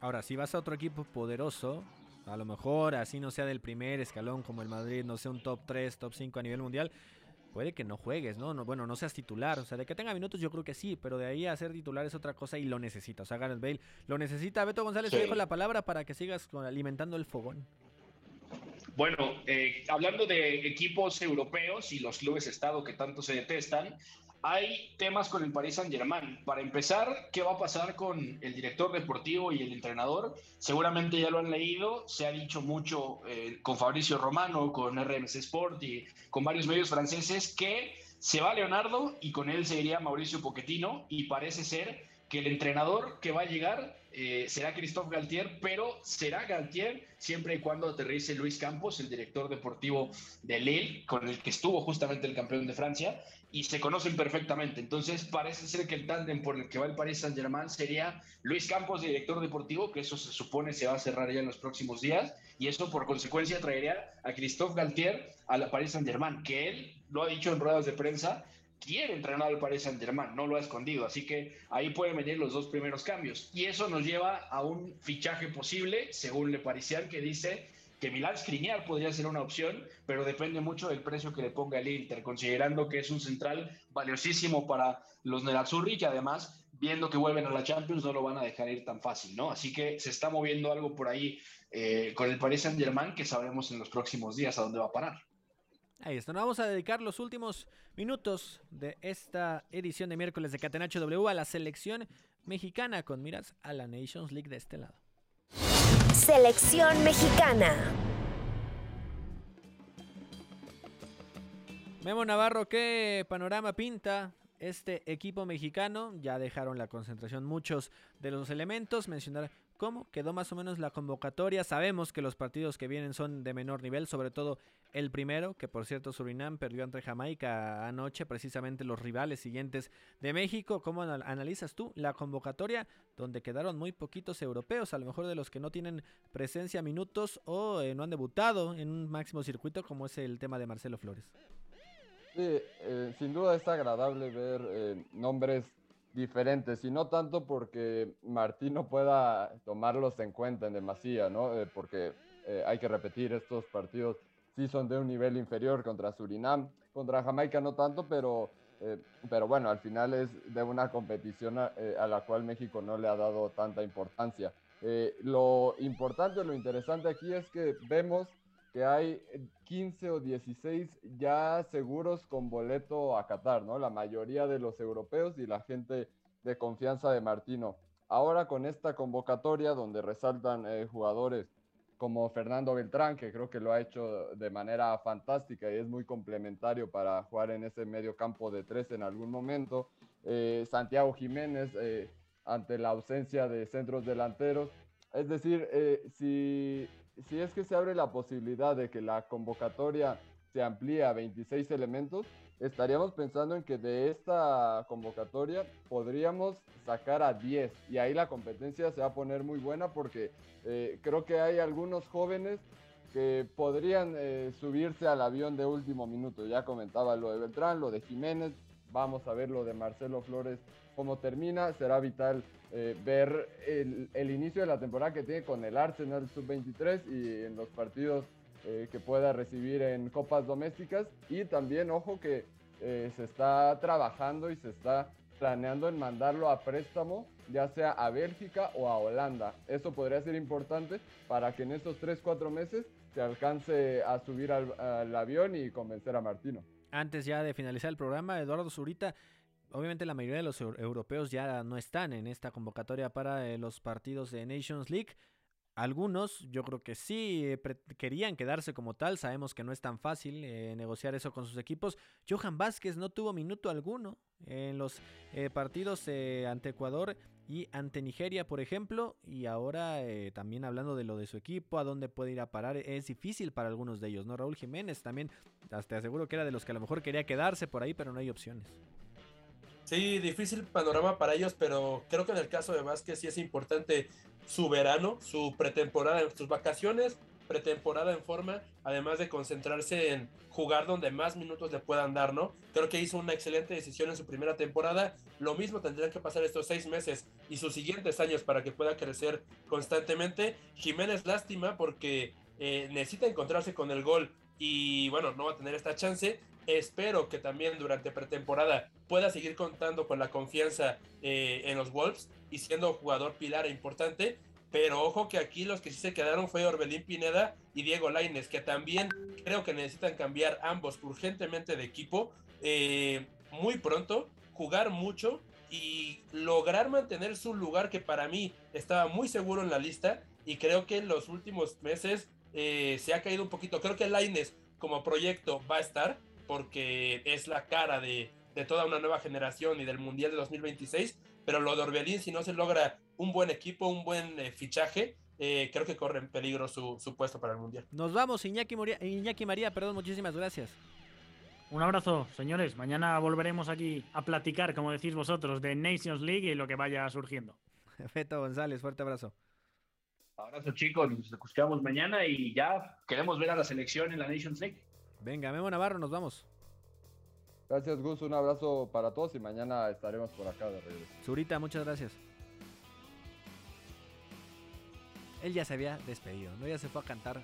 Ahora, si vas a otro equipo poderoso, a lo mejor así no sea del primer escalón como el Madrid, no sea un top 3, top 5 a nivel mundial, puede que no juegues, ¿no? no bueno, no seas titular. O sea, de que tenga minutos yo creo que sí, pero de ahí a ser titular es otra cosa y lo necesita. O sea, Gareth Bale lo necesita. Beto González, sí. te dejo la palabra para que sigas alimentando el fogón. Bueno, eh, hablando de equipos europeos y los clubes Estado que tanto se detestan, hay temas con el Paris Saint Germain. Para empezar, ¿qué va a pasar con el director deportivo y el entrenador? Seguramente ya lo han leído, se ha dicho mucho eh, con Fabricio Romano, con RMC Sport y con varios medios franceses que se va Leonardo y con él se iría Mauricio Pochettino y parece ser que el entrenador que va a llegar eh, será Christophe Galtier, pero será Galtier siempre y cuando aterrice Luis Campos, el director deportivo de Lille, con el que estuvo justamente el campeón de Francia, y se conocen perfectamente. Entonces parece ser que el tándem por el que va el Paris Saint Germain sería Luis Campos, director deportivo, que eso se supone se va a cerrar ya en los próximos días, y eso por consecuencia traería a Christophe Galtier a la Paris Saint Germain, que él lo ha dicho en ruedas de prensa, quiere entrenar al Paris Saint Germain, no lo ha escondido, así que ahí pueden venir los dos primeros cambios. Y eso nos lleva a un fichaje posible, según Le Parisien, que dice que Milán Skriniar podría ser una opción, pero depende mucho del precio que le ponga el Inter, considerando que es un central valiosísimo para los Nerazzurri que además, viendo que vuelven a la Champions, no lo van a dejar ir tan fácil, ¿no? Así que se está moviendo algo por ahí eh, con el Paris Saint Germain que sabremos en los próximos días a dónde va a parar. Ahí está, nos vamos a dedicar los últimos minutos de esta edición de miércoles de Catenacho W a la selección mexicana con miras a la Nations League de este lado. Selección mexicana. Memo Navarro, ¿qué panorama pinta este equipo mexicano? Ya dejaron la concentración muchos de los elementos. Mencionar cómo quedó más o menos la convocatoria. Sabemos que los partidos que vienen son de menor nivel, sobre todo el primero, que por cierto Surinam perdió ante Jamaica anoche, precisamente los rivales siguientes de México. ¿Cómo analizas tú la convocatoria donde quedaron muy poquitos europeos, a lo mejor de los que no tienen presencia minutos o eh, no han debutado en un máximo circuito como es el tema de Marcelo Flores? Sí, eh, sin duda es agradable ver eh, nombres diferentes y no tanto porque Martín no pueda tomarlos en cuenta en demasía, ¿no? porque hay que repetir, estos partidos sí son de un nivel inferior contra Surinam, contra Jamaica no tanto, pero, eh, pero bueno, al final es de una competición eh, a, la cual México no le ha dado tanta importancia. Eh, lo importante, lo interesante aquí es que vemos que hay 15 o 16 ya seguros con boleto a Qatar, ¿no? La mayoría de los europeos y la gente de confianza de Martino. Ahora con esta convocatoria donde resaltan jugadores como Fernando Beltrán, que creo que lo ha hecho de manera fantástica y es muy complementario para jugar en ese medio campo de tres en algún momento. Eh, Santiago Jiménez, eh, ante la ausencia de centros delanteros. Es decir, eh, si, si es que se abre la posibilidad de que la convocatoria se amplíe a 26 elementos, estaríamos pensando en que de esta convocatoria podríamos sacar a 10 y ahí la competencia se va a poner muy buena porque eh, creo que hay algunos jóvenes que podrían eh, subirse al avión de último minuto. Ya comentaba lo de Beltrán, lo de Jiménez, vamos a ver lo de Marcelo Flores, cómo termina. Será vital eh, ver el, inicio de la temporada que tiene con el Arsenal Sub-23 y en los partidos eh, que pueda recibir en copas domésticas y también, ojo, que eh, se está trabajando y se está planeando en mandarlo a préstamo, ya sea a Bélgica o a Holanda. Eso podría ser importante para que en estos 3-4 meses se alcance a subir al, avión y convencer a Martino. Antes ya de finalizar el programa, Eduardo Zurita, obviamente la mayoría de los europeos ya no están en esta convocatoria para eh, los partidos de Nations League. Algunos, yo creo que sí, eh, querían quedarse como tal. Sabemos que no es tan fácil eh, negociar eso con sus equipos. Johan Vázquez no tuvo minuto alguno en los eh, partidos ante Ecuador y ante Nigeria, por ejemplo. Y ahora también hablando de lo de su equipo, a dónde puede ir a parar, es difícil para algunos de ellos, ¿no? Raúl Jiménez también, te aseguro que era de los que a lo mejor quería quedarse por ahí, pero no hay opciones. Sí, difícil panorama para ellos, pero creo que en el caso de Vázquez sí es importante su verano, su pretemporada, sus vacaciones, pretemporada en forma, además de concentrarse en jugar donde más minutos le puedan dar, ¿no? Creo que hizo una excelente decisión en su primera temporada. Lo mismo tendrían que pasar estos seis meses y sus siguientes años para que pueda crecer constantemente. Jiménez lástima porque eh, necesita encontrarse con el gol y bueno, no va a tener esta chance. Espero que también durante pretemporada pueda seguir contando con la confianza eh, en los Wolves y siendo jugador pilar e importante. Pero ojo que aquí los que sí se quedaron fue Orbelín Pineda y Diego Laines, que también creo que necesitan cambiar ambos urgentemente de equipo eh, muy pronto, jugar mucho y lograr mantener su lugar que para mí estaba muy seguro en la lista y creo que en los últimos meses eh, se ha caído un poquito. Creo que Laines como proyecto va a estar porque es la cara de, de toda una nueva generación y del Mundial de 2026, pero lo de Orbelín, si no se logra un buen equipo, un buen eh, fichaje, eh, creo que corre en peligro su, su, puesto para el Mundial. Nos vamos, Iñaki, Moria, Iñaki María, perdón, muchísimas gracias. Un abrazo, señores. Mañana volveremos aquí a platicar, como decís vosotros, de Nations League y lo que vaya surgiendo. (laughs) Feto González, fuerte abrazo. Abrazo, chicos. Nos escuchamos mañana y ya queremos ver a la selección en la Nations League. Venga, Memo Navarro, nos vamos. Gracias, Gus. Un abrazo para todos y mañana estaremos por acá de regreso. Zurita, muchas gracias. Él ya se había despedido, ¿no? Ya se fue a cantar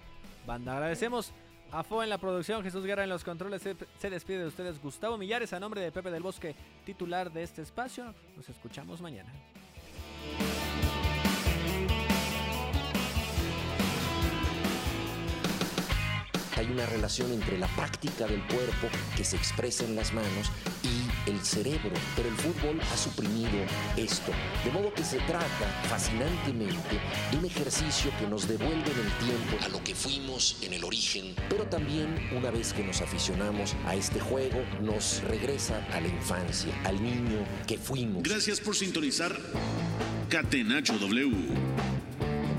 banda. Agradecemos a Fo en la producción, Jesús Guerra en los controles. Se, se despide de ustedes Gustavo Millares a nombre de Pepe del Bosque, titular de este espacio. Nos escuchamos mañana. Hay una relación entre la práctica del cuerpo que se expresa en las manos y el cerebro, pero el fútbol ha suprimido esto, de modo que se trata fascinantemente de un ejercicio que nos devuelve en el tiempo a lo que fuimos en el origen, pero también una vez que nos aficionamos a este juego, nos regresa a la infancia, al niño que fuimos. Gracias por sintonizar Catenacho W.